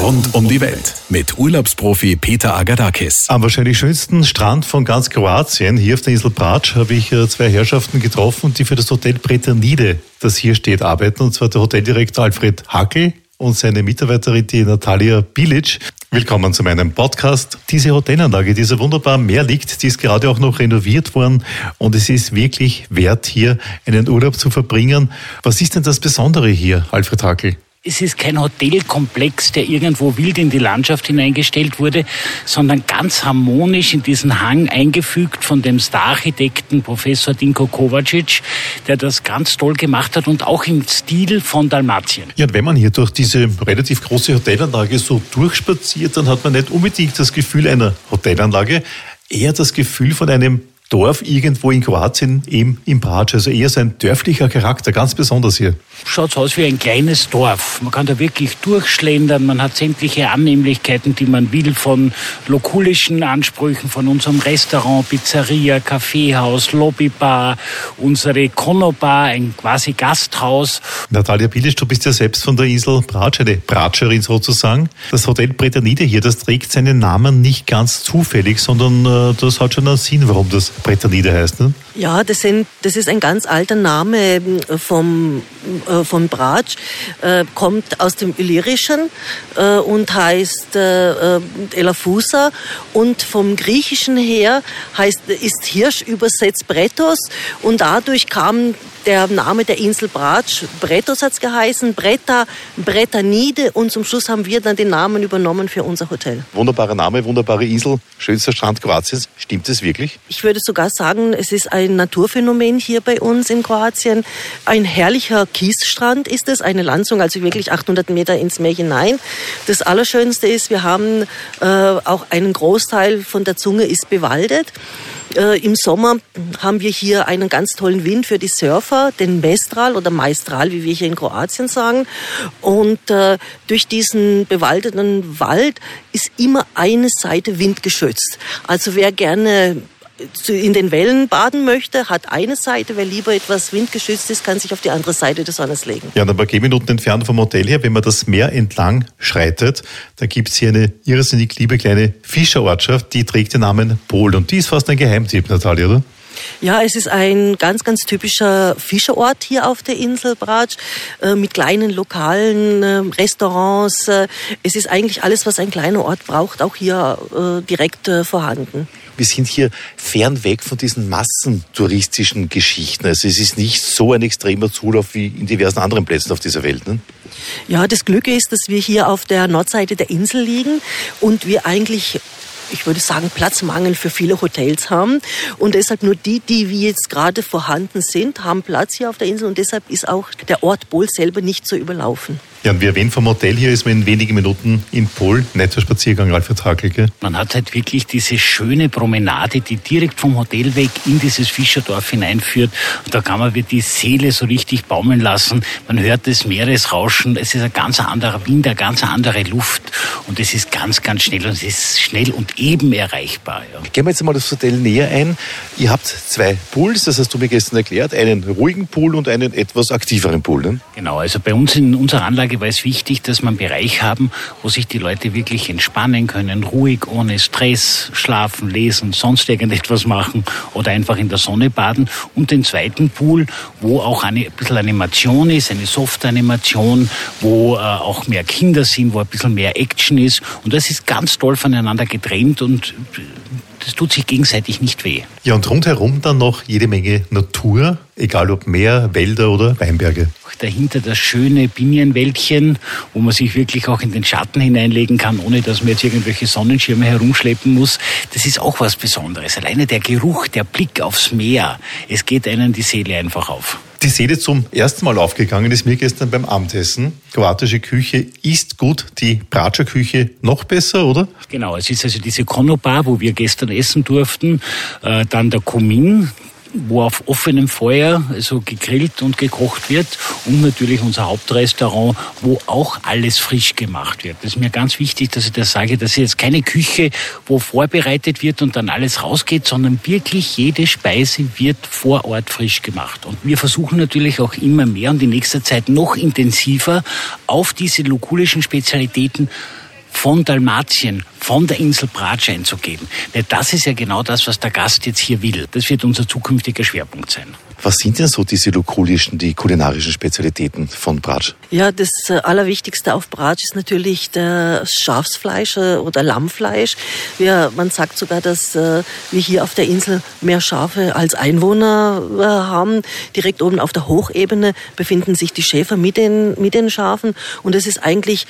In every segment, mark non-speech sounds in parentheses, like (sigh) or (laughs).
Rund um die Welt mit Urlaubsprofi Peter Agadakis. Am wahrscheinlich schönsten Strand von ganz Kroatien, hier auf der Insel Brač, habe ich äh, zwei Herrschaften getroffen, die für das Hotel Bretanide, das hier steht, arbeiten. Und zwar der Hoteldirektor Alfred Hackel und seine Mitarbeiterin, die Natalia Bilic. Willkommen zu meinem Podcast. Diese Hotelanlage, die so wunderbar am Meer liegt, die ist gerade auch noch renoviert worden und es ist wirklich wert, hier einen Urlaub zu verbringen. Was ist denn das Besondere hier, Alfred Hackel? Es ist kein Hotelkomplex, der irgendwo wild in die Landschaft hineingestellt wurde, sondern ganz harmonisch in diesen Hang eingefügt von dem Stararchitekten Professor Dinko Kovacic, der das ganz toll gemacht hat und auch im Stil von Dalmatien. Ja, und wenn man hier durch diese relativ große Hotelanlage so durchspaziert, dann hat man nicht unbedingt das Gefühl einer Hotelanlage, eher das Gefühl von einem Dorf irgendwo in Kroatien, eben im Brač. Also eher so ein dörflicher Charakter, ganz besonders hier. Schaut aus wie ein kleines Dorf. Man kann da wirklich durchschlendern. Man hat sämtliche Annehmlichkeiten, die man will, von lokulischen Ansprüchen, von unserem Restaurant, Pizzeria, Kaffeehaus, Lobbybar, unsere Konobar, ein quasi Gasthaus. Natalia Bilic, du bist ja selbst von der Insel Brač, eine Bratscherin sozusagen. Das Hotel Bretanide hier, das trägt seinen Namen nicht ganz zufällig, sondern äh, das hat schon einen Sinn, warum das Bretanide heißt. Ne? Ja, das, sind, das ist ein ganz alter Name ähm, vom, äh, von Bratsch, äh, kommt aus dem Illyrischen äh, und heißt äh, äh, Elafusa und vom Griechischen her heißt, ist Hirsch übersetzt Bretos und dadurch kam der Name der Insel Bratsch, Bretos hat's geheißen, Bretta, Brettanide und zum Schluss haben wir dann den Namen übernommen für unser Hotel. Wunderbarer Name, wunderbare Insel, schönster Strand Kroatiens. Stimmt es wirklich? Ich würde sogar sagen, es ist ein Naturphänomen hier bei uns in Kroatien. Ein herrlicher Kiesstrand ist es, eine Landzunge, also wirklich 800 Meter ins Meer hinein. Das Allerschönste ist, wir haben äh, auch einen Großteil von der Zunge ist bewaldet. Äh, Im Sommer haben wir hier einen ganz tollen Wind für die Surfer, den Mestral oder Maestral, wie wir hier in Kroatien sagen. Und äh, durch diesen bewaldeten Wald ist immer eine Seite windgeschützt. Also wer gerne in den Wellen baden möchte, hat eine Seite. Wer lieber etwas windgeschützt ist, kann sich auf die andere Seite des Sonnens legen. Ja, und ein paar Gehminuten entfernt vom Hotel her, wenn man das Meer entlang schreitet, da gibt es hier eine irrsinnig liebe kleine Fischerortschaft, die trägt den Namen Pol. Und die ist fast ein Geheimtipp, Natalia, oder? Ja, es ist ein ganz, ganz typischer Fischerort hier auf der Insel Bratsch äh, mit kleinen lokalen äh, Restaurants. Äh, es ist eigentlich alles, was ein kleiner Ort braucht, auch hier äh, direkt äh, vorhanden wir sind hier fernweg von diesen massentouristischen Geschichten. Also es ist nicht so ein extremer Zulauf wie in diversen anderen Plätzen auf dieser Welt. Ne? Ja, das Glück ist, dass wir hier auf der Nordseite der Insel liegen und wir eigentlich ich würde sagen, Platzmangel für viele Hotels haben. Und deshalb nur die, die wie jetzt gerade vorhanden sind, haben Platz hier auf der Insel. Und deshalb ist auch der Ort Bol selber nicht so überlaufen. Ja, und wie erwähnt vom Hotel hier ist man in wenigen Minuten in Pol. Netter Spaziergang, Alfred Hakelke. Man hat halt wirklich diese schöne Promenade, die direkt vom Hotel weg in dieses Fischerdorf hineinführt. Und da kann man die Seele so richtig baumeln lassen. Man hört das Meeresrauschen. Es ist ein ganz anderer Wind, eine ganz andere Luft. Und es ist ganz, ganz schnell. Und es ist schnell und eben erreichbar. Ja. Gehen wir jetzt mal das Hotel näher ein. Ihr habt zwei Pools, das hast du mir gestern erklärt. Einen ruhigen Pool und einen etwas aktiveren Pool. Ne? Genau, also bei uns in unserer Anlage war es wichtig, dass wir einen Bereich haben, wo sich die Leute wirklich entspannen können, ruhig, ohne Stress, schlafen, lesen, sonst irgendetwas machen oder einfach in der Sonne baden. Und den zweiten Pool, wo auch eine, ein bisschen Animation ist, eine Soft-Animation, wo äh, auch mehr Kinder sind, wo ein bisschen mehr Action ist. Und das ist ganz toll voneinander getrennt und das tut sich gegenseitig nicht weh. Ja, und rundherum dann noch jede Menge Natur, egal ob Meer, Wälder oder Weinberge. Dahinter das schöne Binienwäldchen, wo man sich wirklich auch in den Schatten hineinlegen kann, ohne dass man jetzt irgendwelche Sonnenschirme herumschleppen muss. Das ist auch was Besonderes. Alleine der Geruch, der Blick aufs Meer, es geht einem die Seele einfach auf die Seele zum ersten Mal aufgegangen ist mir gestern beim Abendessen. Kroatische Küche ist gut, die Bratscher Küche noch besser, oder? Genau, es ist also diese Konobar, wo wir gestern essen durften, äh, dann der Kumin, wo auf offenem Feuer also gegrillt und gekocht wird und natürlich unser Hauptrestaurant, wo auch alles frisch gemacht wird. Das ist mir ganz wichtig, dass ich das sage. Das ist jetzt keine Küche, wo vorbereitet wird und dann alles rausgeht, sondern wirklich jede Speise wird vor Ort frisch gemacht. Und wir versuchen natürlich auch immer mehr und in nächster Zeit noch intensiver auf diese lokulischen Spezialitäten von Dalmatien, von der Insel Bratsch einzugeben. Denn das ist ja genau das, was der Gast jetzt hier will. Das wird unser zukünftiger Schwerpunkt sein. Was sind denn so diese lokulischen, die kulinarischen Spezialitäten von Bratsch? Ja, das äh, Allerwichtigste auf Bratsch ist natürlich das Schafsfleisch äh, oder Lammfleisch. Wir, man sagt sogar, dass äh, wir hier auf der Insel mehr Schafe als Einwohner haben. Direkt oben auf der Hochebene befinden sich die Schäfer mit den, mit den Schafen. Und es ist eigentlich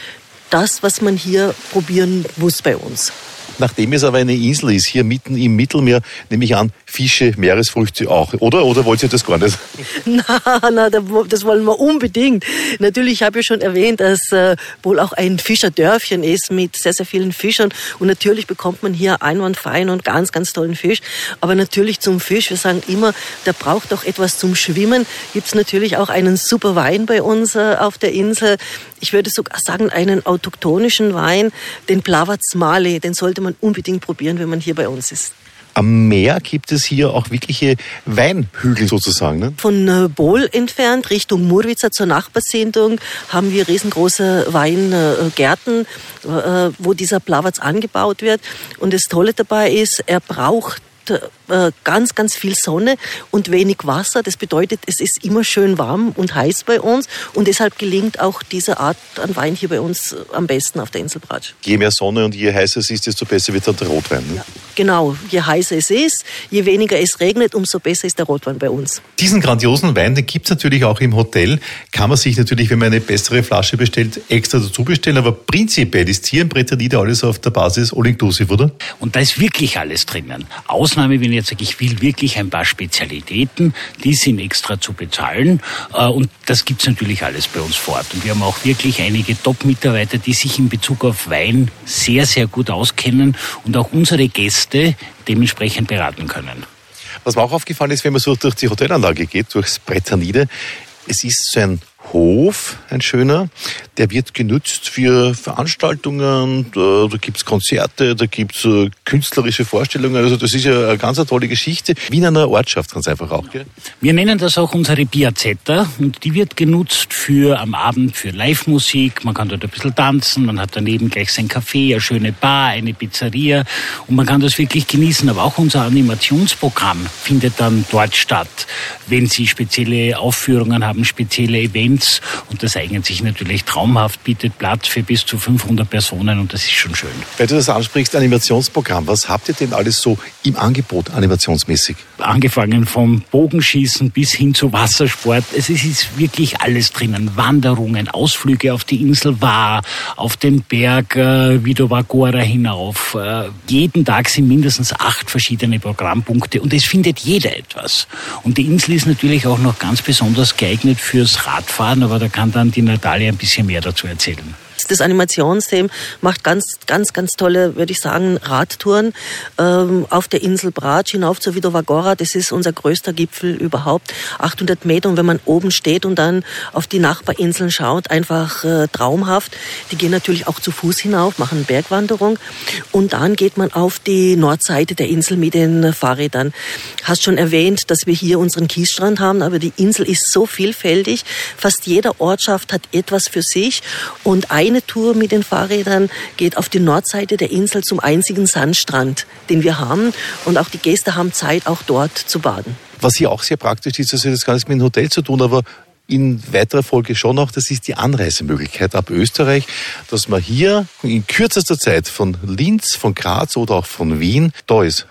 das, was man hier probieren muss bei uns. Nachdem es aber eine Insel ist, hier mitten im Mittelmeer, nehme ich an, Fische, Meeresfrüchte auch, oder? Oder wollt ihr das gar nicht? (laughs) Na, na, das wollen wir unbedingt. Natürlich habe ich schon erwähnt, dass äh, wohl auch ein Fischerdörfchen ist mit sehr, sehr vielen Fischern. Und natürlich bekommt man hier einwandfreien und ganz, ganz tollen Fisch. Aber natürlich zum Fisch, wir sagen immer, der braucht doch etwas zum Schwimmen. Gibt es natürlich auch einen super Wein bei uns äh, auf der Insel. Ich würde sogar sagen, einen autochtonischen Wein, den Plavac Male, den sollte man unbedingt probieren, wenn man hier bei uns ist. Am Meer gibt es hier auch wirkliche Weinhügel sozusagen. Ne? Von äh, Bol entfernt Richtung Murwitzer zur Nachbarsendung haben wir riesengroße Weingärten, äh, wo dieser Plawatz angebaut wird. Und das Tolle dabei ist, er braucht äh, ganz, ganz viel Sonne und wenig Wasser. Das bedeutet, es ist immer schön warm und heiß bei uns und deshalb gelingt auch diese Art an Wein hier bei uns äh, am besten auf der Insel Bratsch. Je mehr Sonne und je heißer es ist, desto besser wird dann der Rotwein. Ne? Ja, genau, je heißer es ist, je weniger es regnet, umso besser ist der Rotwein bei uns. Diesen grandiosen Wein, den gibt es natürlich auch im Hotel. Kann man sich natürlich, wenn man eine bessere Flasche bestellt, extra dazu bestellen. Aber prinzipiell ist hier im Breternide alles auf der Basis all-inclusive, oder? Und da ist wirklich alles drinnen. Ausnahme, wenn ich jetzt sage, ich will wirklich ein paar Spezialitäten, die sind extra zu bezahlen. Äh, und das gibt es natürlich alles bei uns vor Ort. Und wir haben auch wirklich einige Top-Mitarbeiter, die sich in Bezug auf Wein sehr, sehr gut auskennen und auch unsere Gäste dementsprechend beraten können. Was mir auch aufgefallen ist, wenn man so durch die Hotelanlage geht, durchs Breternide, es ist so ein Hof, ein schöner, der wird genutzt für Veranstaltungen, da, da gibt es Konzerte, da gibt es äh, künstlerische Vorstellungen, also das ist ja eine ganz eine tolle Geschichte, wie in einer Ortschaft ganz einfach auch. Gell? Wir nennen das auch unsere Piazzetta und die wird genutzt für am Abend für Live-Musik, man kann dort ein bisschen tanzen, man hat daneben gleich sein Café, eine schöne Bar, eine Pizzeria und man kann das wirklich genießen, aber auch unser Animationsprogramm findet dann dort statt, wenn Sie spezielle Aufführungen haben, spezielle Events, Events und das eignet sich natürlich traumhaft, bietet Platz für bis zu 500 Personen und das ist schon schön. Weil du das ansprichst, Animationsprogramm, was habt ihr denn alles so im Angebot animationsmäßig? Angefangen vom Bogenschießen bis hin zu Wassersport, es ist wirklich alles drinnen. Wanderungen, Ausflüge auf die Insel War, auf den Berg äh, Vidovagora hinauf. Äh, jeden Tag sind mindestens acht verschiedene Programmpunkte und es findet jeder etwas. Und die Insel ist natürlich auch noch ganz besonders geeignet fürs Radfahren fahren, aber da kann dann die Natalia ein bisschen mehr dazu erzählen. Das Animationsteam macht ganz, ganz, ganz tolle, würde ich sagen, Radtouren ähm, auf der Insel Bratsch hinauf zur Vidovagora. Das ist unser größter Gipfel überhaupt. 800 Meter und wenn man oben steht und dann auf die Nachbarinseln schaut, einfach äh, traumhaft. Die gehen natürlich auch zu Fuß hinauf, machen Bergwanderung und dann geht man auf die Nordseite der Insel mit den Fahrrädern. Hast schon erwähnt, dass wir hier unseren Kiesstrand haben, aber die Insel ist so vielfältig. Fast jede Ortschaft hat etwas für sich und ein eine Tour mit den Fahrrädern geht auf die Nordseite der Insel zum einzigen Sandstrand, den wir haben. Und auch die Gäste haben Zeit, auch dort zu baden. Was hier auch sehr praktisch ist, das hat jetzt gar nichts mit dem Hotel zu tun, aber in weiterer Folge schon noch, das ist die Anreisemöglichkeit ab Österreich, dass man hier in kürzester Zeit von Linz, von Graz oder auch von Wien da ist.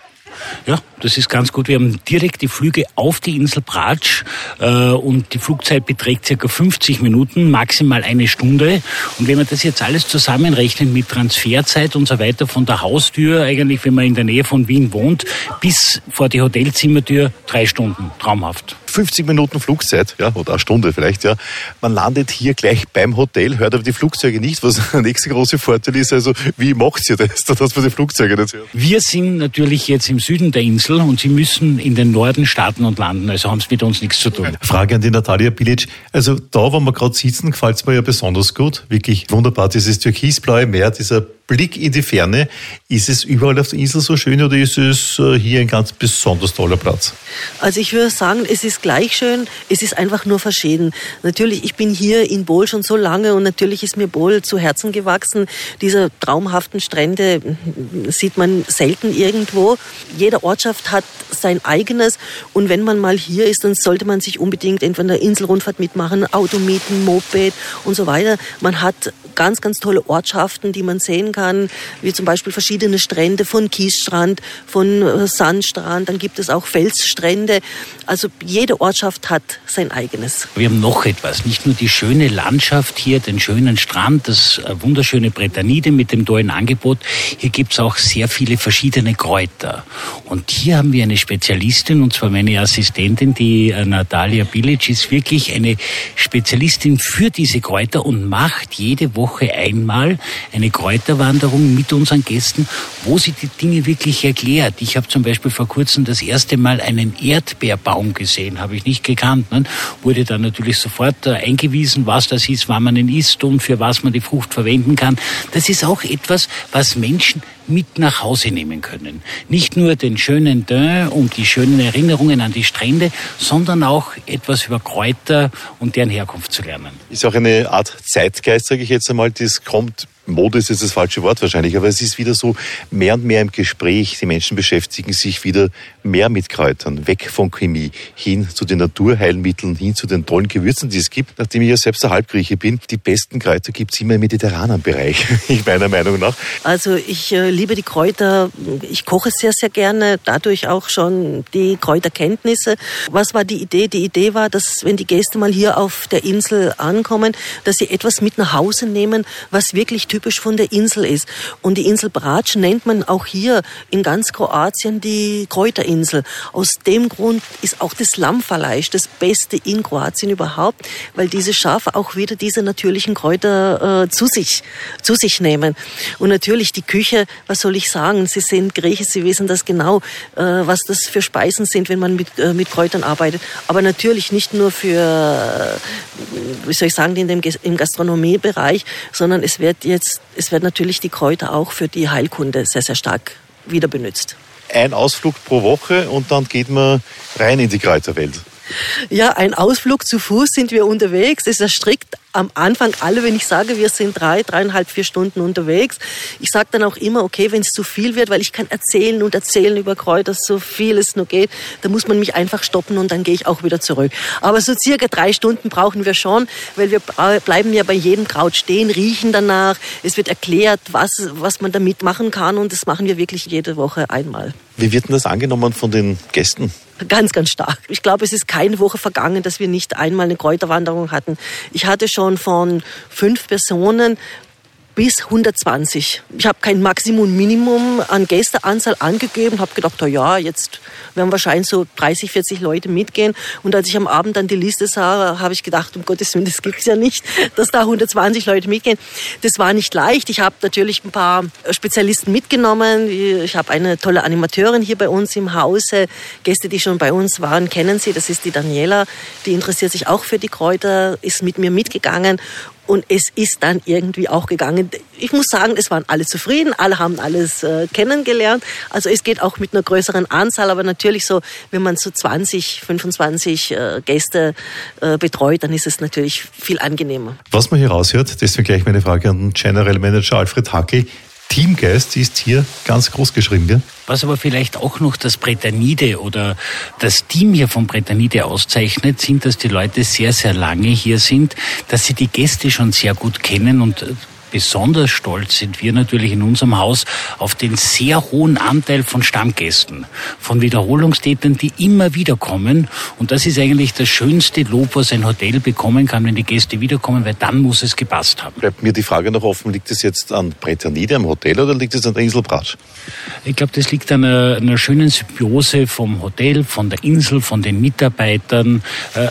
Ja, das ist ganz gut. Wir haben direkt die Flüge auf die Insel Pratsch äh, und die Flugzeit beträgt circa 50 Minuten, maximal eine Stunde. Und wenn man das jetzt alles zusammenrechnet mit Transferzeit und so weiter von der Haustür, eigentlich wenn man in der Nähe von Wien wohnt, bis vor die Hotelzimmertür, drei Stunden. Traumhaft. 50 Minuten Flugzeit, ja, oder eine Stunde vielleicht, ja. Man landet hier gleich beim Hotel, hört aber die Flugzeuge nicht, was (laughs) der nächste große Vorteil ist. Also, wie macht ihr das, (laughs) dass man die Flugzeuge nicht hört? Wir sind natürlich jetzt im Süden der Insel und Sie müssen in den Norden starten und landen, also haben Sie mit uns nichts zu tun. Frage an die Natalia Bilic. Also, da, wo wir gerade sitzen, gefällt es mir ja besonders gut. Wirklich wunderbar. Dieses türkisblaue Meer, dieser Blick in die Ferne. Ist es überall auf der Insel so schön oder ist es äh, hier ein ganz besonders toller Platz? Also ich würde sagen, es ist gleich schön, es ist einfach nur verschieden. Natürlich, ich bin hier in Bol schon so lange und natürlich ist mir Bol zu Herzen gewachsen. Diese traumhaften Strände sieht man selten irgendwo. Jede Ortschaft hat sein eigenes und wenn man mal hier ist, dann sollte man sich unbedingt entweder eine Inselrundfahrt mitmachen, Auto mieten, Moped und so weiter. Man hat ganz, ganz tolle Ortschaften, die man sehen kann, wie zum Beispiel verschiedene Strände von Kiesstrand, von äh, Sandstrand, dann gibt es auch Felsstrände. Also jede Ortschaft hat sein eigenes. Wir haben noch etwas, nicht nur die schöne Landschaft hier, den schönen Strand, das äh, wunderschöne Bretanide mit dem tollen Angebot. Hier gibt es auch sehr viele verschiedene Kräuter. Und hier haben wir eine Spezialistin, und zwar meine Assistentin, die äh, Natalia Bilic, ist wirklich eine Spezialistin für diese Kräuter und macht jede Woche einmal eine Kräuterwanderung mit unseren Gästen, wo sie die Dinge wirklich erklärt. Ich habe zum Beispiel vor kurzem das erste Mal einen Erdbeerbaum gesehen, habe ich nicht gekannt. Ne? Wurde dann natürlich sofort äh, eingewiesen, was das ist, wann man ihn isst und für was man die Frucht verwenden kann. Das ist auch etwas, was Menschen mit nach Hause nehmen können. Nicht nur den schönen Dün und die schönen Erinnerungen an die Strände, sondern auch etwas über Kräuter und deren Herkunft zu lernen. Ist auch eine Art Zeitgeist, sage ich jetzt einmal, das kommt Mode ist jetzt das falsche Wort wahrscheinlich, aber es ist wieder so mehr und mehr im Gespräch. Die Menschen beschäftigen sich wieder mehr mit Kräutern, weg von Chemie, hin zu den Naturheilmitteln, hin zu den tollen Gewürzen, die es gibt. Nachdem ich ja selbst ein Halbgrieche bin, die besten Kräuter gibt es immer im mediterranen Bereich, (laughs) meiner Meinung nach. Also ich äh, liebe die Kräuter, ich koche sehr, sehr gerne, dadurch auch schon die Kräuterkenntnisse. Was war die Idee? Die Idee war, dass wenn die Gäste mal hier auf der Insel ankommen, dass sie etwas mit nach Hause nehmen, was wirklich typisch typisch von der Insel ist. Und die Insel Brač nennt man auch hier in ganz Kroatien die Kräuterinsel. Aus dem Grund ist auch das Lammfleisch das Beste in Kroatien überhaupt, weil diese Schafe auch wieder diese natürlichen Kräuter äh, zu sich zu sich nehmen. Und natürlich die Küche, was soll ich sagen? Sie sind Grieche, Sie wissen das genau, äh, was das für Speisen sind, wenn man mit, äh, mit Kräutern arbeitet. Aber natürlich nicht nur für, äh, wie soll ich sagen, in dem, im Gastronomiebereich, sondern es wird jetzt es werden natürlich die Kräuter auch für die Heilkunde sehr, sehr stark wieder benutzt. Ein Ausflug pro Woche und dann geht man rein in die Kräuterwelt. Ja, ein Ausflug zu Fuß sind wir unterwegs. Es strikt am Anfang alle, wenn ich sage, wir sind drei, dreieinhalb, vier Stunden unterwegs. Ich sage dann auch immer, okay, wenn es zu viel wird, weil ich kann erzählen und erzählen über Kräuter, so viel es nur geht, da muss man mich einfach stoppen und dann gehe ich auch wieder zurück. Aber so circa drei Stunden brauchen wir schon, weil wir bleiben ja bei jedem Kraut stehen, riechen danach. Es wird erklärt, was, was man damit machen kann und das machen wir wirklich jede Woche einmal. Wie wird denn das angenommen von den Gästen? Ganz, ganz stark. Ich glaube, es ist keine Woche vergangen, dass wir nicht einmal eine Kräuterwanderung hatten. Ich hatte schon von fünf Personen bis 120. Ich habe kein Maximum, Minimum an Gästeanzahl angegeben, habe gedacht, ja, jetzt werden wahrscheinlich so 30, 40 Leute mitgehen. Und als ich am Abend dann die Liste sah, habe ich gedacht, um Gottes Willen, das gibt's ja nicht, (laughs) dass da 120 Leute mitgehen. Das war nicht leicht. Ich habe natürlich ein paar Spezialisten mitgenommen. Ich habe eine tolle Animateurin hier bei uns im Hause. Gäste, die schon bei uns waren, kennen sie. Das ist die Daniela. Die interessiert sich auch für die Kräuter, ist mit mir mitgegangen und es ist dann irgendwie auch gegangen. Ich muss sagen, es waren alle zufrieden, alle haben alles äh, kennengelernt. Also es geht auch mit einer größeren Anzahl, aber natürlich so, wenn man so 20, 25 äh, Gäste äh, betreut, dann ist es natürlich viel angenehmer. Was man hier raushört, deswegen gleich meine Frage an den General Manager Alfred Hackel. Teamgeist ist hier ganz groß geschrieben, gell? Was aber vielleicht auch noch das Bretanide oder das Team hier von Bretanide auszeichnet, sind, dass die Leute sehr, sehr lange hier sind, dass sie die Gäste schon sehr gut kennen und Besonders stolz sind wir natürlich in unserem Haus auf den sehr hohen Anteil von Stammgästen, von Wiederholungstätern, die immer wieder kommen. Und das ist eigentlich das schönste Lob, was ein Hotel bekommen kann, wenn die Gäste wiederkommen, weil dann muss es gepasst haben. Bleibt mir die Frage noch offen, liegt es jetzt an Bretanide am Hotel oder liegt es an der Insel Bratsch? Ich glaube, das liegt an einer, einer, schönen Symbiose vom Hotel, von der Insel, von den Mitarbeitern. Äh,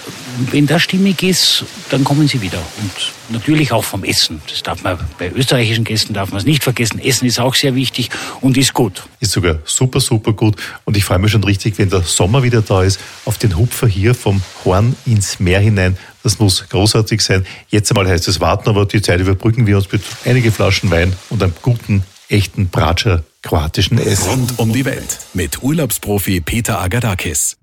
wenn das stimmig ist, dann kommen sie wieder. Und natürlich auch vom Essen. Das darf man bei österreichischen Gästen darf man es nicht vergessen. Essen ist auch sehr wichtig und ist gut. Ist sogar super, super gut. Und ich freue mich schon richtig, wenn der Sommer wieder da ist, auf den Hupfer hier vom Horn ins Meer hinein. Das muss großartig sein. Jetzt einmal heißt es warten, aber die Zeit überbrücken wir uns mit einigen Flaschen Wein und einem guten, echten Bratscher kroatischen Essen. Rund um die Welt mit Urlaubsprofi Peter Agadakis.